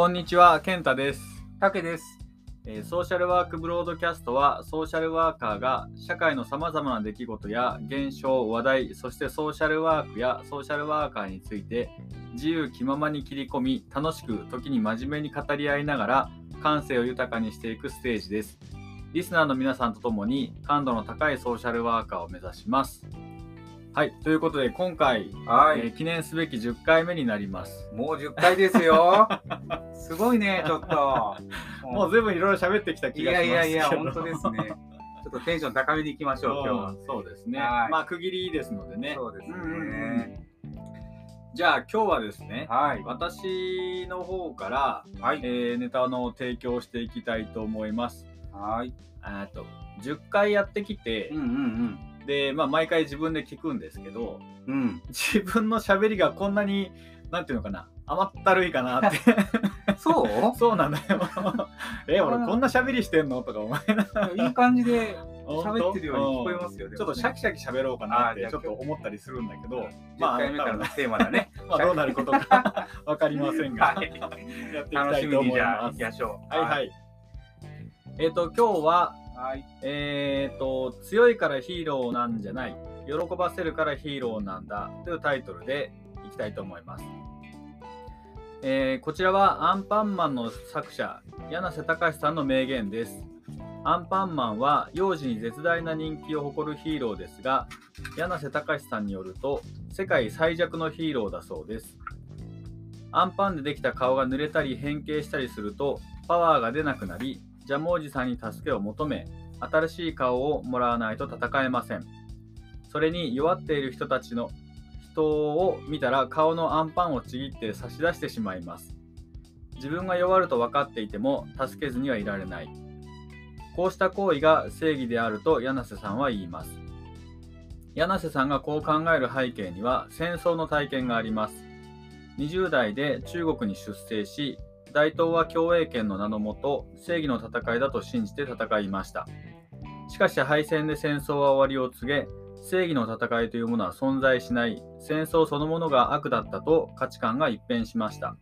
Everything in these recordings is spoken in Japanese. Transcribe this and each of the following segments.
こんにちは、健太です、たけです。えソーシャルワークブロードキャストは、ソーシャルワーカーが社会のさまざまな出来事や現象、話題、そしてソーシャルワークやソーシャルワーカーについて自由気ままに切り込み、楽しく、時に真面目に語り合いながら感性を豊かにしていくステージです。リスナーの皆さんと共に感度の高いソーシャルワーカーを目指します。はい、ということで今回、はい。えー記念すべき10回目になります。もう10回ですよ。すごいね、ちょっと。もう随分いろいろ喋ってきたい気がしますけど。やいやいや、本当ですね。ちょっとテンション高めにいきましょう、今日は。うんそうですね。はいまあ区切りですのでね。そうですね。うんうんうんじゃあ今日はですね、はい。私の方から、はい。えーネタの提供をしていきたいと思います。はい。あと10回やってきてうん、うんで、まあ、毎回自分で聞くんですけど、うん。うん。自分の喋りがこんなに、なんていうのかな、甘ったるいかなって。そう？そうなんだよ。え、俺こんな喋りしてんの？とか思いながら。いい感じで喋ってるように聞こえますよ。ちょっとシャキシャキ喋ろうかなってあーちょっと思ったりするんだけど、10まあ回目からのテーマだね。まあどうなることかわかりませんが、はいやっていき楽たいと思いしみにじゃあます。行きましょう。はいはい。えっ、と今日ははい。えっ、と強いからヒーローなんじゃない、喜ばせるからヒーローなんだというタイトルでいきたいと思います。えーこちらはアンパンマンの作者柳瀬隆さんの名言です。アンパンマンは幼児に絶大な人気を誇るヒーローですが、柳瀬隆さんによると世界最弱のヒーローだそうです。アンパンでできた顔が濡れたり変形したりするとパワーが出なくなり、ジャムおじさんに助けを求め、新しい顔をもらわないと戦えません。それに弱っている人たちの人を見たら顔のアンパンをちぎって差し出してしまいます。自分が弱ると分かっていても助けずにはいられない。こうした行為が正義であると柳瀬さんは言います。柳瀬さんがこう考える背景には戦争の体験があります。20代で中国に出征し、大東亜共栄圏の名のもと正義の戦いだと信じて戦いました。しかし敗戦で戦争は終わりを告げ、正義の戦いというものは存在しない、戦争そのものが悪だったと価値観が一変しました。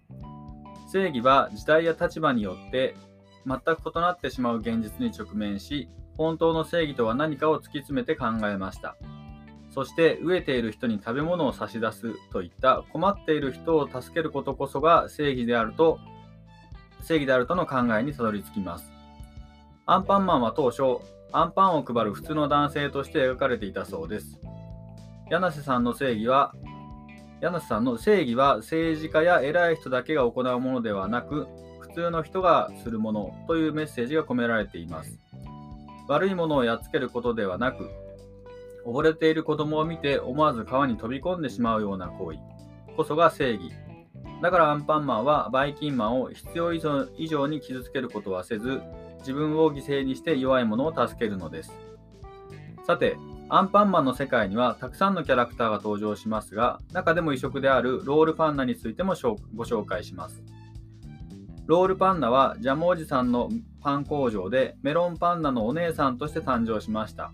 正義は時代や立場によって全く異なってしまう現実に直面し、本当の正義とは何かを突き詰めて考えました。そして飢えている人に食べ物を差し出すといった困っている人を助けることこそが正義であると正義であるとの考えにたどり着きます。アンパンマンは当初、アンパンを配る普通の男性として描かれていたそうです。柳瀬さんの正義は、柳瀬さんの正義は政治家や偉い人だけが行うものではなく、普通の人がするものというメッセージが込められています。悪いものをやっつけることではなく、溺れている子供を見て思わず川に飛び込んでしまうような行為こそが正義。だからアンパンマンはバイキンマンを必要以上に傷つけることはせず、自分を犠牲にして弱い者を助けるのです。さて、アンパンマンの世界にはたくさんのキャラクターが登場しますが、中でも異色であるロールパンナについてもご紹介します。ロールパンナはジャムおじさんのパン工場でメロンパンナのお姉さんとして誕生しました。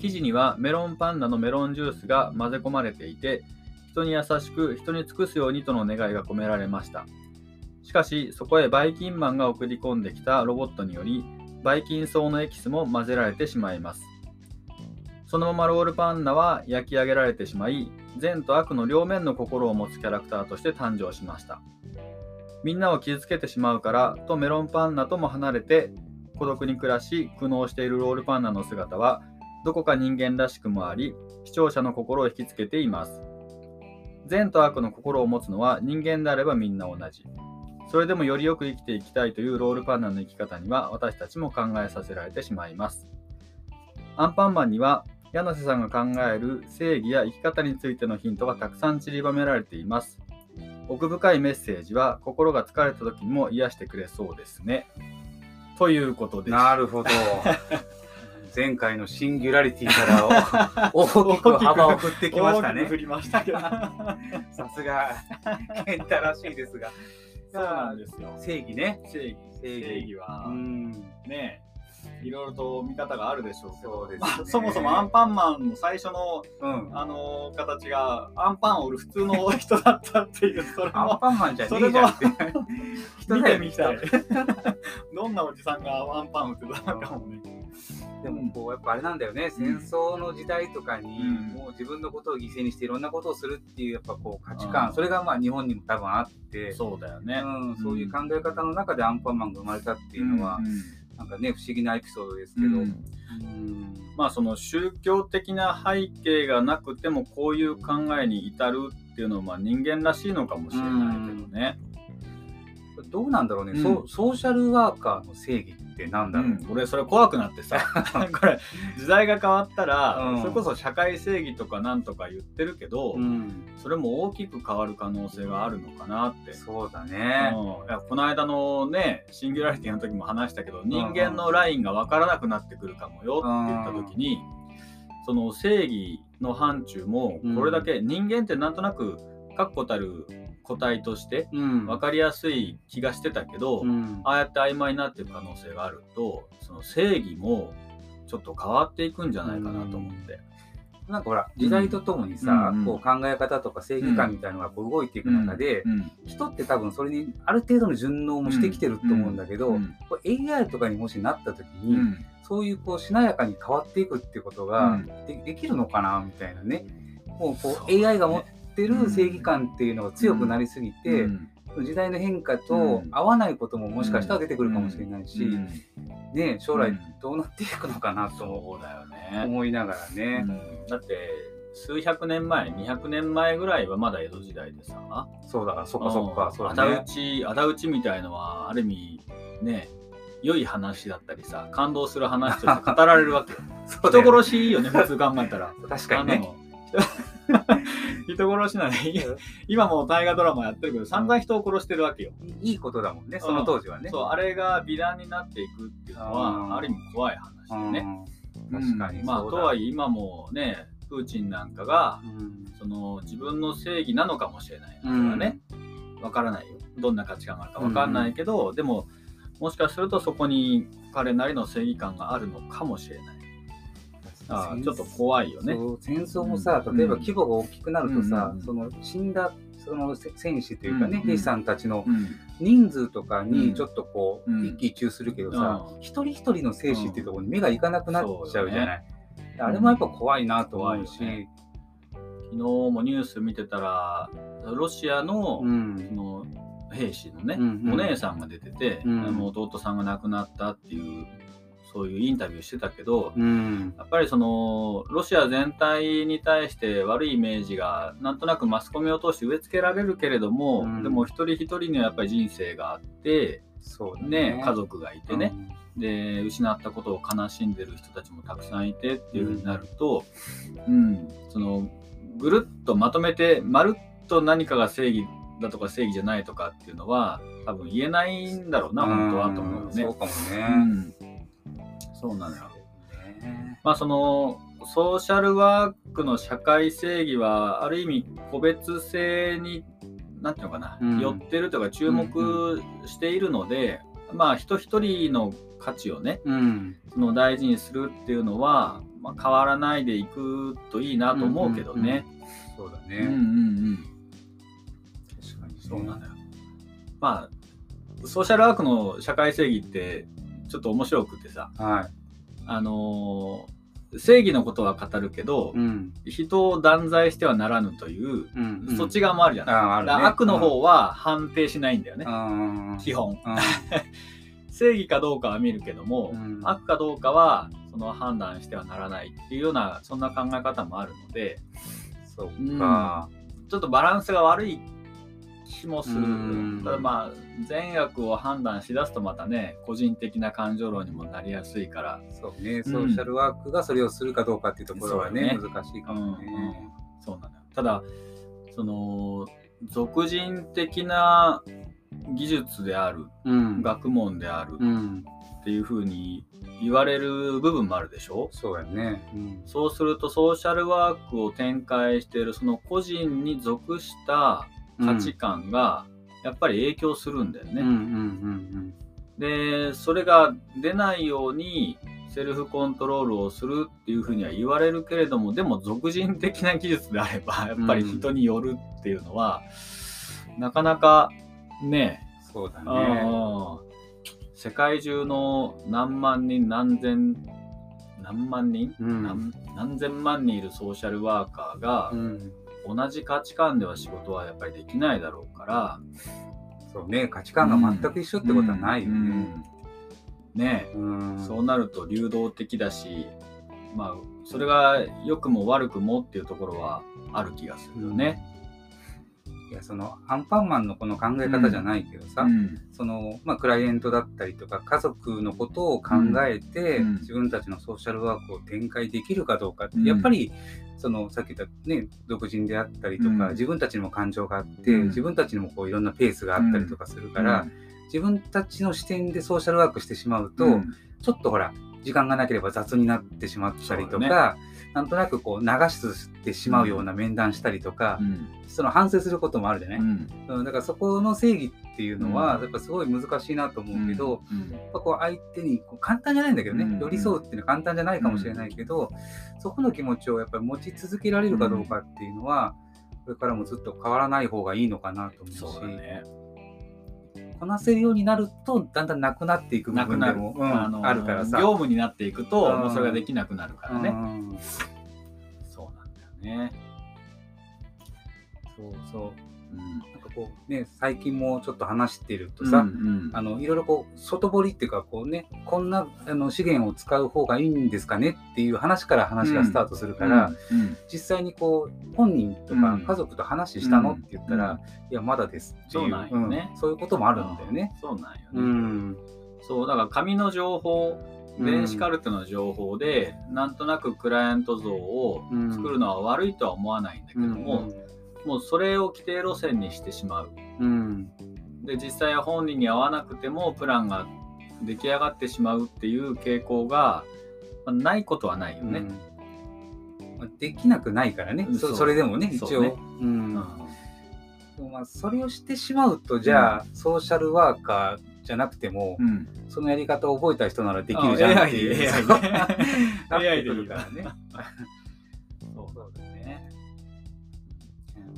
生地にはメロンパンナのメロンジュースが混ぜ込まれていて、人に優しく人に尽くすようにとの願いが込められました。しかし、そこへバイキンマンが送り込んできたロボットにより、バイキン草のエキスも混ぜられてしまいます。そのままロールパンナは焼き上げられてしまい、善と悪の両面の心を持つキャラクターとして誕生しました。みんなを傷つけてしまうからとメロンパンナとも離れて孤独に暮らし苦悩しているロールパンナの姿はどこか人間らしくもあり視聴者の心を引きつけています善と悪の心を持つのは人間であればみんな同じそれでもよりよく生きていきたいというロールパンナの生き方には私たちも考えさせられてしまいますアンパンマンには柳瀬さんが考える正義や生き方についてのヒントがたくさん散りばめられています奥深いメッセージは心が疲れた時にも癒してくれそうですね。ということです。なるほど。前回のシンギュラリティから 大きく幅を振ってきましたね振。りましたけど。さすが、健太らしいですが。そうなんですよ。正義ね。正義。正義正義はう、ん。ねいろいろと見方があるでしょうけどそうですねまあ、そもそもアンパンマンの最初の、うん。あのー形がアンパンを売る普通の人だったっていうそれアンもパンマンじゃねえじゃんって。人見だよ てみたいどんなおじさんがアンパン売ってたのかもねでもこうやっぱあれなんだよね、戦争の時代とかに、うん。もう自分のことを犠牲にしていろんなことをするっていうやっぱこう価値う観、ん。それがまあ日本にも多分あって、そうだよね、うん、そういう考え方の中でアンパンマンが生まれたっていうのは、うんなんかね不思議なエピソードですけど、うん。うん。まあその宗教的な背景がなくてもこういう考えに至るっていうのはまあ人間らしいのかもしれないけどね、どうなんだろうね、うん。ソソーシャルワーカーの正義ってなんだろう、うん、俺それ怖くなってさ。これ時代が変わったら、うん。それこそ社会正義とかなんとか言ってるけど、うん。それも大きく変わる可能性があるのかなって。そうだね、うん。いやこの間のねシンギュラリティの時も話したけど人間のラインが分からなくなってくるかもよって言った時に、その正義の範疇もこれだけ人間ってなんとなく確固たる個体としてうん。分かりやすい気がしてたけど、うん。ああやって曖昧になっていく可能性があるとその正義もちょっと変わっていくんじゃないかなと思って。なんかほら時代とともにさ、うんこう考え方とか正義感みたいなのがこう動いていく中で、うん人って多分それにある程度の順応もしてきてると思うんだけど、うんこう AI とかにもしなった時に、うん。そういうこうしなやかに変わっていくっていうことがで,、できるのかなみたいなね。もうこう AI が持ってる正義感っていうのが強くなりすぎて、うん。時代の変化うとん。合わないことももしかしたら出てくるかもしれないし、うん。ね、将来うん。どうなっていくのかなと。思いながらね、うん。だって数百年前200年前ぐらいはまだ江戸時代でさそうだそっかそっか、そうあだだね討ちあだ討ちみたいのはある意味ね良い話だったりさ感動する話として語られるわけよ。人殺しいいよね普通考えたら。確かにね 人殺しなんて今も大河ドラマやってるけど散々人を殺してるわけよ。いいことだもんねその当時はね、そうあれが美談になっていくっていうのうん。はある意味怖い話だよね、うん。確かにうん。まあとはいえ今もねプーチンなんかがうん。その自分の正義なのかもしれない。それはね、わからないよ。どんな価値観があるかわかんないけど、でももしかするとそこに彼なりの正義感があるのかもしれないああちょっと怖いよね。戦争もさうん。例えば規模が大きくなるとさ、うんその死んだそのせ戦士というかね、うん兵士さんたちのうん。人数とかうん。にちょっとこう、うん。一喜一憂するけどさ、うん。一人一人の生死っていうところに目がいかなくなっちゃうじゃない、んあれもやっぱ怖いなと思うし、ね。昨日もニュース見てたらロシアの,、うん。その兵士のね、お姉さんが出てて、うん。もう弟さんが亡くなったっていうそういうインタビューしてたけど、うん。やっぱりそのロシア全体に対して悪いイメージがなんとなくマスコミを通して植え付けられるけれども、うん。でも一人一人にはやっぱり人生があって、そうだね、家族がいてね、うん。で失ったことを悲しんでる人たちもたくさんいてっていうふうになると、うん。そのぐるっとまとめてまるっと何かが正義だとか正義じゃないとかっていうのは多分言えないんだろうな、本当はと思うよね。そうかもうね、ん、そうなのよ。ね。まあそのソーシャルワークの社会正義はある意味個別性になんていうのかな、うん。寄ってるというか注目しているので、まあ人一人の価値をねうん。その大事にするっていうのは、まあ、変わらないでいくといいなと思うけどね。そうだね、うんうんうん。確かにそうなのよ。まあソーシャルワークの社会正義ってちょっと面白くてさ、はあのー正義のことは語るけど、い、うん。人を断罪してはならぬという、うんうん。そっち側もあるじゃない、ね。悪の方は判定しないんだよね、うん。基本。うん。正義かどうかは見るけども、うん。悪かどうかはその判断してはならないっていうようなそんな考え方もあるのでそうか、ちょっとバランスが悪い気もす。る、うん。ただまあ善悪を判断しだすとまたね個人的な感情論にもなりやすいから。そうね。ソーシャルワークがそれをするかどうかっていうところはね,、そう難しいかうんもね、そうなのよ。ただその俗人的な技術であるうん。学問であるうん。っていうふうに言われる部分もあるでしょ？そうやね、うん。そうするとソーシャルワークを展開しているその個人に属した価値観がやっぱり影響するんだよね。うんうんうんでそれが出ないようにセルフコントロールをするっていうふうには言われるけれどもでも俗人的な技術であればやっぱり人によるっていうのは、なかなかねそうだね。世界中の何万人何千何万人、うん何何千万人いるソーシャルワーカーがうん。同じ価値観では仕事はやっぱりできないだろうからそうね、価値観が全く一緒ってことはないよね。うんねえうん。そうなると流動的だしまあそれが良くも悪くもっていうところはある気がするよね。いや、その、アンパンマンのこの考え方じゃないけどさ、うん。その、まあ、クライエントだったりとか、家族のことを考えて、うん。自分たちのソーシャルワークを展開できるかどうか。って、うん。やっぱり、その、さっき言ったね、独人であったりとか、うん。自分たちにも感情があって、うん。自分たちにもこういろんなペースがあったりとかするから、自分たちの視点でソーシャルワークしてしまうと、うん。ちょっとほら、時間がなければ雑になってしまったりとか、なんとなくこう流してしまうような面談したりとか、うん。その反省することもあるじゃない、うん。うんだからそこの正義っていうのは、うん。やっぱすごい難しいなと思うけど、うん。やっぱこう相手にこう簡単じゃないんだけどね、うん。寄り添うっていうのは簡単じゃないかもしれないけど、そこの気持ちをやっぱり持ち続けられるかどうかっていうのは、これからもずっと変わらない方がいいのかなと思うし。そうだね。こなせるようになるとだんだんなくなっていく部なくなる、分でも、うんあのあるからさ。業務になっていくと、うんもうそれができなくなるからね。うんそうなんだよね。そうそううんこうね最近もちょっと話してるとさ、うんうん。あのいろいろこう外堀っていうかこうねこんなあの資源を使う方がいいんですかねっていう話から話がスタートするから、うんうん。実際にこう本人とかうん。家族と話したの、うん。って言ったら、いやまだですっていうそうなんよね。うんそういうこともあるんだよね。そうなんよね。うん。そうだから紙の情報電子カルテの情報で、なんとなくクライアント像を作るのは悪いとは思わないんだけども、もうそれを規定路線にしてしまう。うん。で実際は本人に合わなくてもプランが出来上がってしまうっていう傾向が、まあないことはないよね。うん。まあできなくないからね、うんそれでもね一応そうね。うん。うん。まあそれをしてしまうとじゃあ、ソーシャルワーカーじゃなくても、うん。そのやり方を覚えた人ならできるじゃんっていう。あ AI で AI で AI くで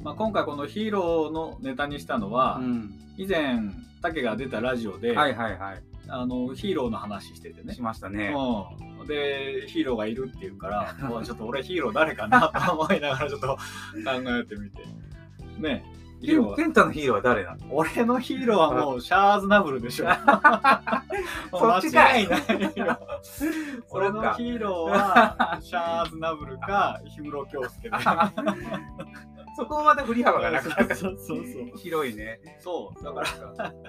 まあ、今回このヒーローのネタにしたのは、うん。以前竹が出たラジオで、はいはいはい。あのヒーローの話しててね。し。ましたね。うん、でヒーローがいるっていうから もうちょっと俺ヒーロー誰かなと思いながらちょっと 考えてみて。ね。ヒーローケンタのヒーローは誰なの？俺のヒーローはもうシャーズナブルでしょ。そっちかいないよ。俺のヒーローはシャーズナブルか氷室京介でそこまで振り幅がなくなる。そうそうそう広いね。そうだから。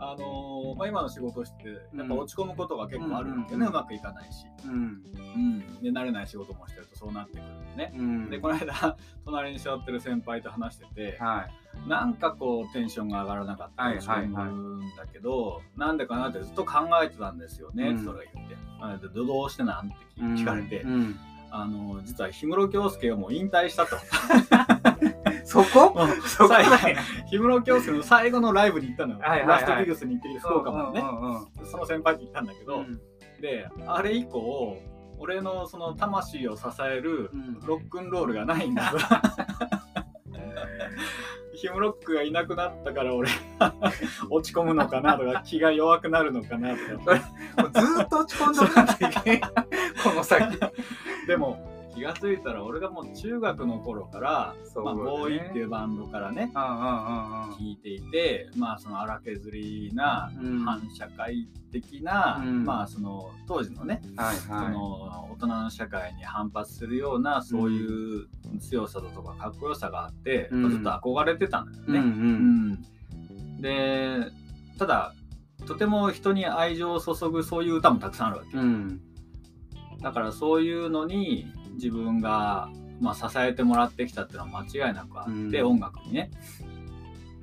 あのーまあ、今の仕事してやっぱ落ち込むことが結構あるんだよね、ううんまくいかないし、うん。うん、で慣れない仕事もしてるとそうなってくるんでね、うん。でこの間 隣に座ってる先輩と話しててはい。なんかこうテンションが上がらなかったはいりするんだけど、なんでかなってずっと考えてたんですよね、うん。それが言って。どどうしてなんって聞聞かれて、うんあの実は氷室京介がもう引退したと。そこ？氷室京介の最後のライブに行ったのよ、はいはいはい。ラストギグスに行っている福岡までね、うんうんうんその先輩と行ったんだけど、うん。であれ以降俺のその魂を支えるうん。ロックンロールがないんだ。と ヒムロックがいなくなったから俺 落ち込むのかなとか気が弱くなるのかなとか ずーっと落ち込んどるんだけどこの先。でも気がついたら俺がもう中学の頃から、そうまあ、ボーイっていうバンドからね。聴いていてまあその荒削りなうん。反社会的な、うん。まあその当時のねはいそはい。の大人の社会に反発するようなそういう強さだとかかっこよさがあって、うん。ずっと憧れてたんだよね。でただとても人に愛情を注ぐそういう歌もたくさんあるわけ、うん。だからそういうのに自分が、まあ、支えてもらってきたっていうのは間違いなくあって、うん。音楽にね。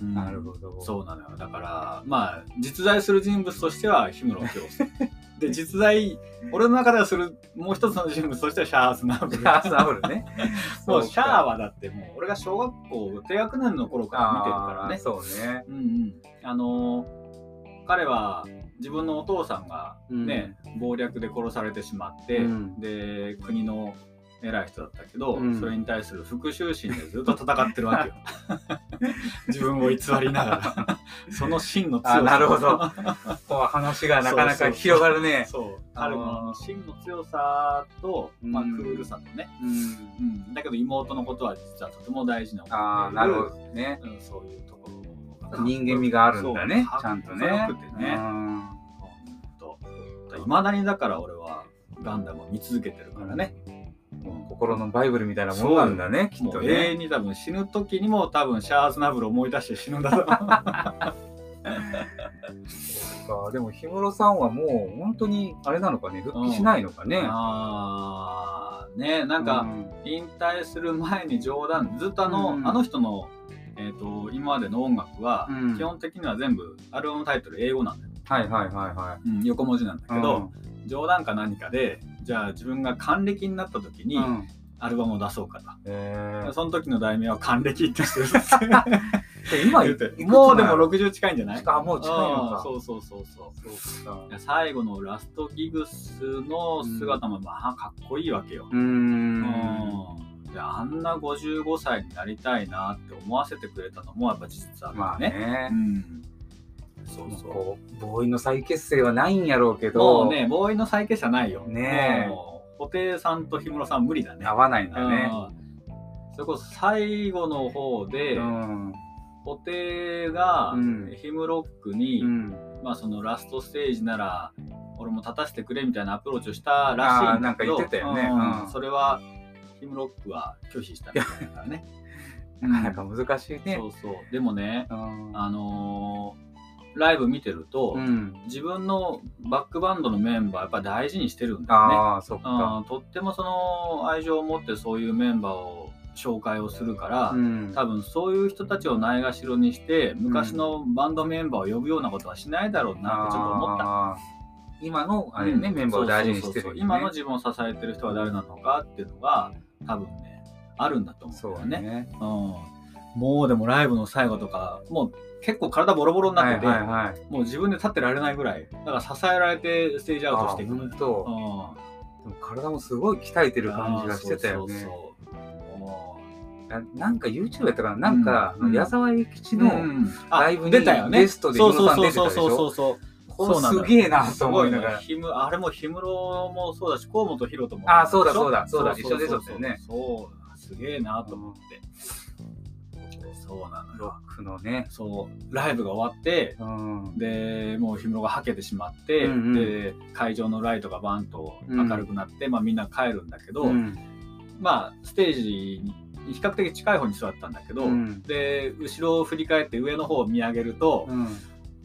うん。なるほど。そうなのよ。だからまあ実在する人物としては氷室京介 で実在俺の中ではするもう一つの人物としてはシャースナブル。シャースナブルね。もうシャーははだってもう俺が小学校低学年の頃から見てるからね。そうね。うんうん。あのー彼は自分のお父さんがね、謀略で殺されてしまって、うん。で国の偉い人だったけど、うん。それに対する復讐心でずっと戦ってるわけよ。自分を偽りながら。その真の強さ。あなるほど。こう話がなかなか広がるね。そうあー彼の真の強さと、まあ、うんクールさとね、うん。うん、だけど妹のことは実はとても大事な思ああ、なるほどね。うん、そういうところ人間味があるんだね。ちゃんとね。かっこよくてね。うん。いまだにだから俺はガンダムを見続けてるからね、心のバイブルみたいなものなんだね、きっとね。遠に多分死ぬ時にも多分シャアーズナブルを思い出して死ぬんだろう。かでも、氷室さんはもう本当にあれなのかね、復帰しないのかね。あーねなんか、うん。引退する前に冗談ずっとあの,、うん。あの人の、えー、と今までの音楽は、うん。基本的には全部アルバムタイトル英語なんだよ、はいはいはいはうん、横文字なんだい。けど、冗談か何かでじゃあ自分が還暦になった時にアルバムを出そうかと、えー。その時の題名は還暦ってしてる。で 今言ってもうでもなの60近いんじゃない？あもう近いのか。そうそうそうそう。最後のラストギグスの姿もまあかっこいいわけよ、うーん。うん。であんな55歳になりたいなって思わせてくれたのもやっぱ実はまあね。ね。う。ん、そうそう。こうボーイの再結成はないんやろうけど、もうね、ボーイの再結成はないよ。ねえ布袋さんと氷室さん無理だね。合わないんだね。うんそれこそ最後の方で、うん。布袋がうんヒムロックに、うん。まあそのラストステージなら俺も立たせてくれみたいなアプローチをしたらしいんだけどなんか言ってたよねうんうんそれはヒムロックは拒否したみたいだからね。なかなか難しいね。そうそうでもね、うんあのーライブ見てると、うん。自分のバックバンドのメンバーやっぱ大事にしてるんだよね。ああ、そっか。うんとってもその愛情を持ってそういうメンバーを紹介をするから、うん多分そういう人たちをないがしろにして昔のバンドメンバーを呼ぶようなことはしないだろうなってちょっと思った。今のあれね、うんメンバーを大事にしてるよねそうそうそう今の自分を支えてる人は誰なのかっていうのが多分ねあるんだと思そううんだよね。ね。うん、もうでもライブの最後とかもう結構体ボロボロになってて、はいはいはい。もう自分で立ってられないぐらい。だから支えられてステージアウトしていく。本当。うん。でも体もすごい鍛えてる感じがしてたよね。ななんか YouTube やったかな？なんか、うん矢沢永吉の、ライブに出たよね。ゲストでそうそうそうそうそう。そうすげえなとすごいね。思いながら。あれも氷室もそうだし河本大翔もあそうだそうだ。でしそうだ。ょ一緒に出とったよね。そうすげえなと思って、そうなのロよックのね。そうライブが終わってうん。でもう氷室がはけてしまって、うんうん。で会場のライトがバンと明るくなって、まあ、みんな帰るんだけど、うん。まあステージに比較的近い方に座ったんだけど、うん。で後ろを振り返って上の方を見上げると、うん。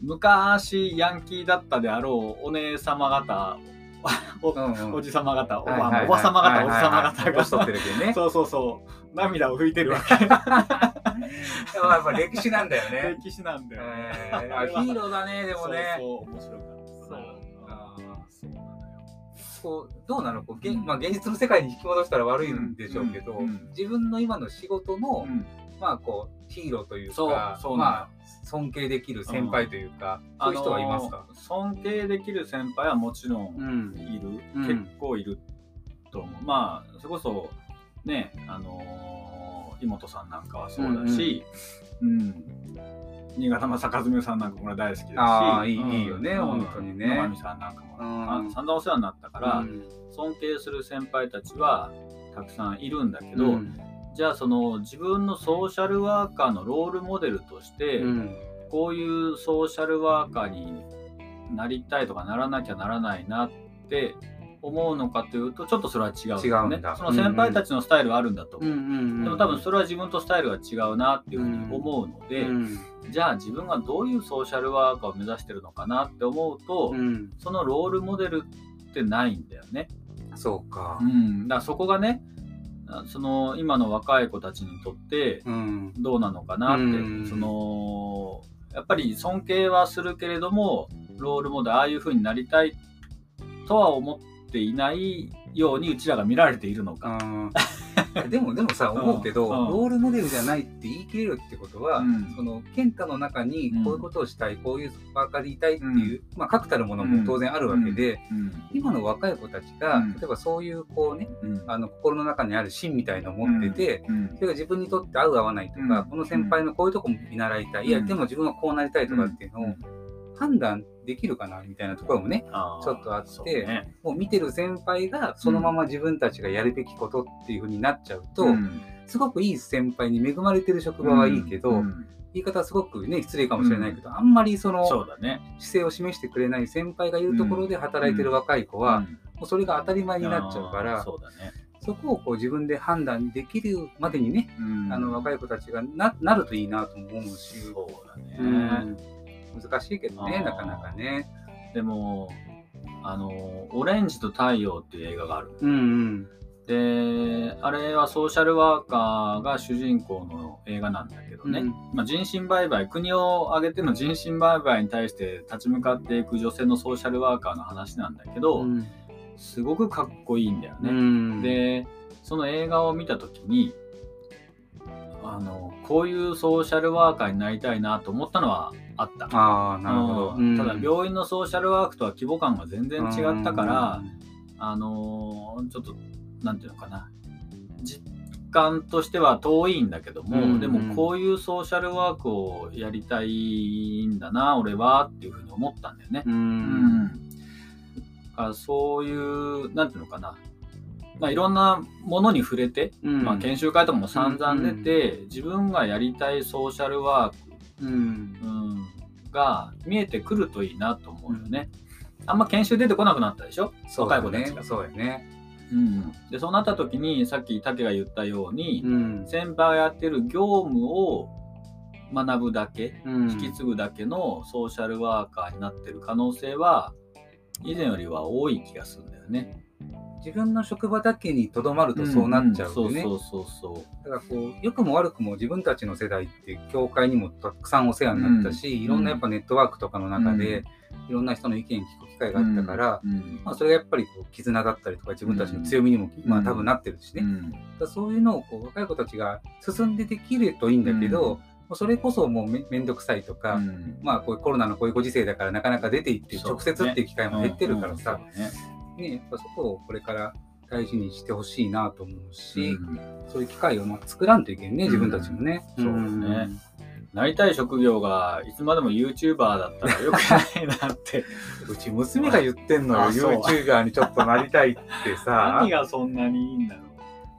昔ヤンキーだったであろうお姉様方お,、うんうん。おじ様方お,、はいはいはい。おば様方、はいはいはいおじ様方年取ってがるけどね。そうそうそう。涙を拭いてるわけ やっぱ歴史なんだよね。歴史なんだよ、えーあヒーローだね、でもね。そうそう面白かった。そうあーそうなのよ。こう。どうなの？こう、現まあ、現実の世界に引き戻したら悪いんでしょうけど、うんうん。自分の今の仕事の、うん。まあこうヒーローというかまあ、尊敬できる先輩というか、そういう人はいますか、尊敬できる先輩はもちろんん。いる、うん。結構いると思う。まあそれこそねあのー、妹さんなんかはそうだし、うん新潟正和美さんなんかも俺大好きだし。ああいいうん。いいよねうん。本当にね。野上さんなんかも、うん。あ散々お世話になったから、うん。尊敬する先輩たちはたくさんいるんだけど、うん。じゃあその自分のソーシャルワーカーのロールモデルとして、うん。こういうソーシャルワーカーになりたいとかならなきゃならないなって思うのかというとちょっとそれは違うよね。違うんだ。その先輩たちのスタイルはあるんだと。思う、うんうん。でも多分それは自分とスタイルが違うなっていうふうに思うので、うんじゃあ自分がどういうソーシャルワーカーを目指してるのかなって思うと、うん。そのロールモデルってないんだよね。そうか。う、ん、だからそこがねあその今の若い子たちにとってうん。どうなのかなって、うん。そのやっぱり尊敬はするけれどもロールモデルああいう風になりたいとは思っていないようにうちらが見られているのか、うん。でもでもさ思うけど、うん。ロールモデルじゃないって言い切れるってことは、うん。その健太の中にこういうことをしたい、こういうワーカーでいたいっていう、まあ確たるものも当然あるわけで、うん。今の若い子たちが、うん。例えばそういうこうねうん。あの心の中にある芯みたいのを持ってて、うん。それが自分にとって合う合わないとか、うん。この先輩のこういうとこも見習いたい、いやうんでも自分はこうなりたいとかっていうのを判断できるかなみたいなところもねちょっとあってね。もう見てる先輩がそのまま自分たちがやるべきことっていう風になっちゃうと、うん。すごくいい先輩に恵まれてる職場はいいけど、うん言い方はすごくね失礼かもしれないけど、あんまりそのそうだね。姿勢を示してくれない先輩がいるところで働いてる若い子は、うん。もうそれが当たり前になっちゃうから、そうだね。そこをこう自分で判断できるまでにね、うん。あの若い子たちがななるといいなとも思うし、そうだね、うん難しいけどねなかなかね。でもあの「オレンジと太陽」っていう映画がある。うんうん。であれはソーシャルワーカーが主人公の映画なんだけどね、うん。まあ、人身売買国を挙げての人身売買に対して立ち向かっていく女性のソーシャルワーカーの話なんだけど、うん。すごくかっこいいんだようね。ん。でその映画を見た時にあのこういうソーシャルワーカーになりたいなと思ったのはあった。ああなるほど。うん。ただ病院のソーシャルワークとは規模感が全然違ったから、うん。あのーちょっとなんていうのかな。実感としては遠いんだけども、うんでもこういうソーシャルワークをやりたいんだな俺はっていうふうに思ったんだよね。ううん。だからそういうなんていうのかな、まあ、いろんなものに触れて、うん。まあ、研修会とかも散々出て、自分がやりたいソーシャルワーク。うん。うんが見えてくるといいなと思うよね。あんま研修出てこなくなったでしょ？若い子たちが。そうやね。うん、でそうなった時にさっき竹が言ったように、うん先輩がやってる業務を学ぶだけうん引き継ぐだけのソーシャルワーカーになってる可能性は以前よりは多い気がするんだよね。自分の職場だけにとどまるとそうなっちゃうよね。んんそうそうそうそう。だからこう良くも悪くも自分たちの世代って教会にもたくさんお世話になったし、うん。いろんなやっぱネットワークとかの中で、いろんな人の意見聞く機会があったから、うん。まあ、それがやっぱりこう絆だったりとか自分たちの強みにも、まあ、多分なってるしね、うん。だそういうのをこう若い子たちが進んでできるといいんだけど、それこそもうめめんどくさいとか、うん。まあこういうコロナのこういうご時世だからなかなか出て行って直接っていう機会も減ってるからさ、うんうんそうねね、やっぱそこをこれから大事にしてほしいなと思うし、うんそういう機会をまあ作らんといけんね、自分たちもね。うんそうねなりたい職業がいつまでも YouTuber だったらよくないなって。うち娘が言ってんのよ、YouTuber にちょっとなりたいってさ 何。がそんなにいいんだろう。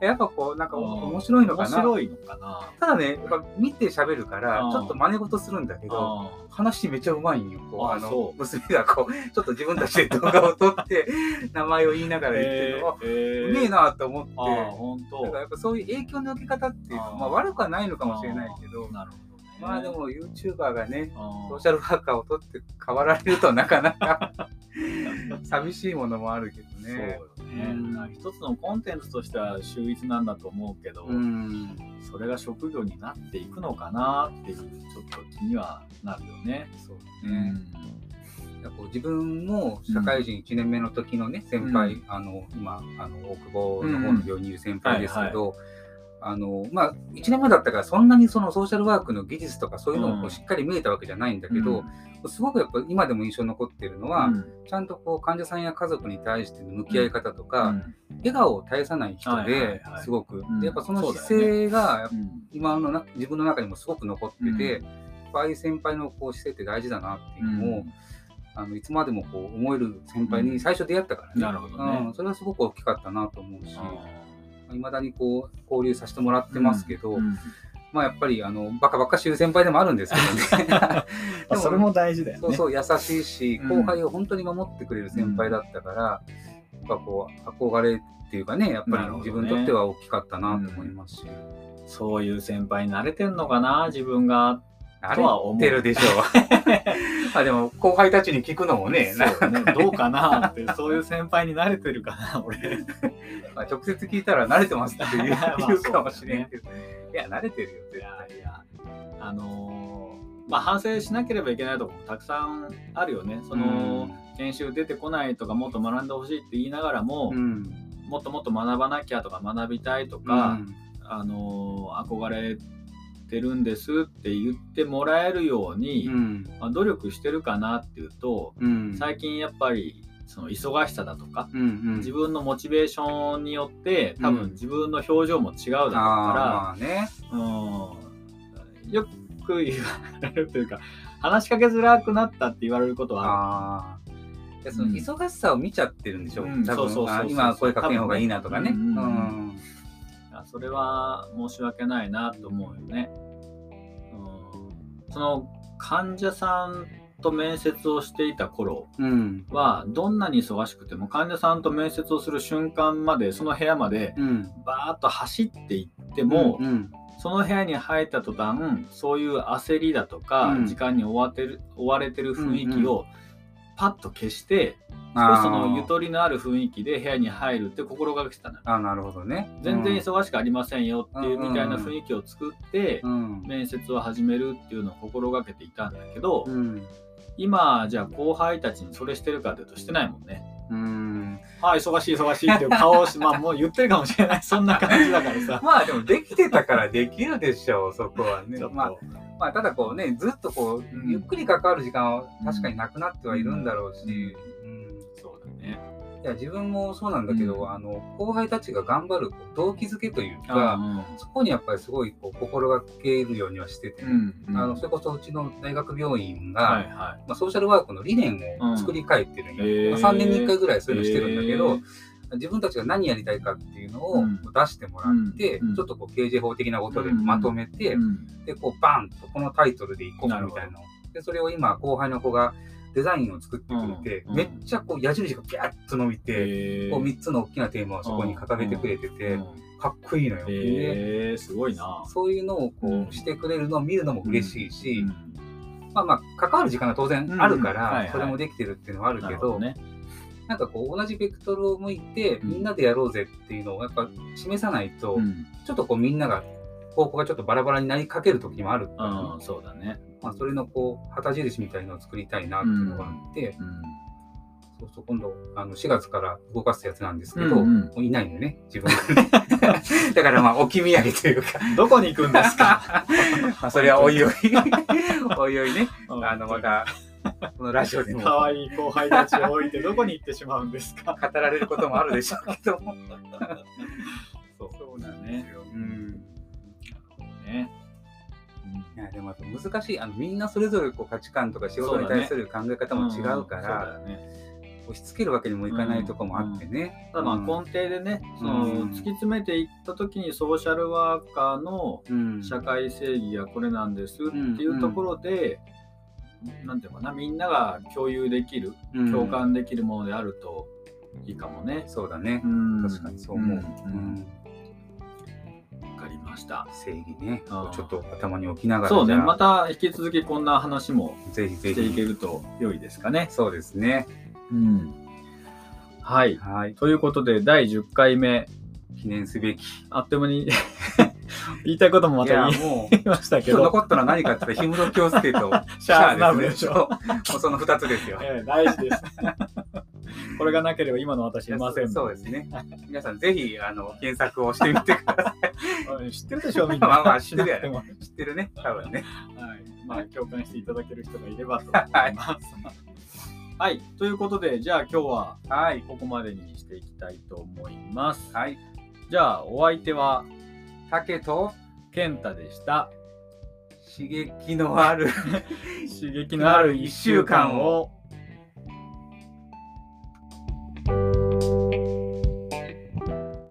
やっぱこう、なんかうん面白いのかな。面白いのかな。ただね、やっぱ見て喋るから、うんちょっと真似事するんだけど、あ話めちゃうまいんよ。こうああの娘がこう、ちょっと自分たちで動画を撮って、名前を言いながら言ってるの、うめえなと思って。だからやっぱそういう影響の受け方っていうのは、まあ悪くはないのかもしれないけど、なるほどね。まあでも YouTuber がね、ソーシャルワーカーを取って変わられるとなかなか 寂しいものもあるけどそうね。よね。うんなんか一つのコンテンツとしては秀逸なんだと思うけど、うん。それが職業になっていくのかなっていうちょっと気にはなるよね。そううね。ん。だからこう自分も社会人1年目の時のね、先輩、うんあの今あの大久保の方の病院にいる先輩ですけど、あのまあ、1年目だったからそんなにそのソーシャルワークの技術とかそういうのをしっかり見えたわけじゃないんだけど、すごくやっぱ今でも印象に残ってるのは、うん。ちゃんとこう患者さんや家族に対しての向き合い方とか、うん。笑顔を絶やさない人ではいすごく、やっぱその姿勢がうん。今のな自分の中にもすごく残ってて、うん。ああいう先輩のこう姿勢って大事だなっていうのを、うん。あのいつまでもこう思える先輩に最初出会ったからね、なるほどね。うん、それはすごく大きかったなと思うし。あいまだにこう交流させてもらってますけど、うんまあやっぱりあのバカバカしい先輩でもあるんですけどね。でそれも大事だよね。そうそう優しいしうん。後輩を本当に守ってくれる先輩だったから、やっぱこう憧れっていうかねやっぱり自分にとっては大きかったなと思いますし、そういう先輩に慣れてんのかな、自分が。慣とは思う。れてるでしょう。まあでも後輩たちに聞くのもねね、どうかなって、そういう先輩に慣れてるかな、俺。まあ直接聞いたら慣れてますって言う まあ言うかもしれんけど、いや慣れてるよい絶や対。いや、あのーまあ反省しなければいけないところもたくさんあるよね。その、研修出てこないとかもっと学んでほしいって言いながらも、うん。もっともっと学ばなきゃとか学びたいとか、あの憧れてるんですって言ってもらえるように、うん。まあ、努力してるかなっていうとうん。最近やっぱりその忙しさだとか、うんうん。自分のモチベーションによって多うん。分自分の表情も違うだろうから、うん、よく言われるというか話しかけづらくなったって言われることはあああでそのうん。忙しさを見ちゃってるんでしょ、う。ん多分今は声かけん方がいいなとかね。それは申し訳ないなと思うよね。うん、その患者さんと面接をしていた頃うん。はどんなに忙しくても患者さんと面接をする瞬間までその部屋までうん。バーッと走っていっても、うんその部屋に入った途端そういう焦りだとか、うん。時間に追われてる追われてる雰囲気をパッと消して、あー。そのゆとりのある雰囲気で部屋に入るって心がけてたのよ。あなるほどね。全然忙しくありませんよっていうみたいな雰囲気を作ってうん。面接を始めるっていうのを心がけていたんだけど、うん。今じゃあ後輩たちにそれしてるかというとしてないもんね。うん。ああ忙しい忙しいっていう顔をし まあもう言ってるかもしれない。そんな感じだからさ。まあでもできてたからできるでしょうそこはね。まあまあただこうねずっとこう、うん。ゆっくり関わる時間は確かになくなってはいるんだろうし。いや自分もそうなんだけど、うん。あの後輩たちが頑張る動機づけというあか、うんそこにやっぱりすごいこう心がけるようにはしてて、うんうん。あのそれこそうちの大学病院が、はいはい。まあ、ソーシャルワークの理念を作り変えてるんよ、うんまあ、3年に1回ぐらいそういうのしてるんだけど、自分たちが何やりたいかっていうのをうん。出してもらって、うん。ちょっとこう刑事法的なことでまとめて、うん。でこうバンとこのタイトルでいこうみたいなでそれを今後輩の子がデザインを作ってくれて、うんめっちゃこう矢印がピャッと伸びて、こう3つの大きなテーマをそこに掲げてくれてて、うんかっこいいのよ。えすごいな。そういうのをこうしてくれるのを見るのも嬉しいし、うん。まあまあ関わる時間が当然あるから、それもできてるっていうのはあるけどなんかこう同じベクトルを向いてうん。みんなでやろうぜっていうのをやっぱ示さないと、うん。ちょっとこうみんなが方向がちょっとバラバラになりかける時もあるうんそうだね。まあ、それのこう旗印みたいのを作りたいなっていうのがあって、うんそうそう今度あの4月から動かすやつなんですけど、うんうん。いないのよね自分が だからまあ置き土産というか。どこに行くんですか？ま あそれはおいおい。おいおいね。あのまたこのラジオでも。可愛い後輩たちを置いてどこに行ってしまうんですか？語られることもあるでしょうけども。そうそうなんねうん。ね。いやでもやっぱ難しい。あのみんなそれぞれこう価値観とか仕事に対する考え方も違うかんら、押し付けるわけにもいかないとこもあってね、ただまあうん。根底でね、そのうん。突き詰めていった時にソーシャルワーカーのうん。社会正義はこれなんですっていうところで、なんていうのかなみんなが共有できる、うん。共感できるものであるといいかもね。そうだね。う、ん。確かにそう思う、ん。うん。わかりました。正義ねちょっと頭に置きながらそうね、また引き続きこんな話もぜひぜしていけひると良いですかね。そうですね。うん。はい。はい。ということで、第10回目、記念すべき。あっという間に 言いたいこともまた言いましたけど、残ったのは何かって言ったら氷室京介と シャーですねもうその2つですよ。ええ大事です。これがなければ今の私いませんそうですね皆さんぜひあの検索をしてみてくださいうん 知ってるでしょ、みんな。まあまあ知ってるやろ知ってるね多分ねはい。まあ、共感していただける人がいればと思います。はい。ということで、じゃあ今日ははいここまでにしていきたいと思います。はいじゃあ、お相手は竹と健太でした。刺激のある 刺激のある1週間を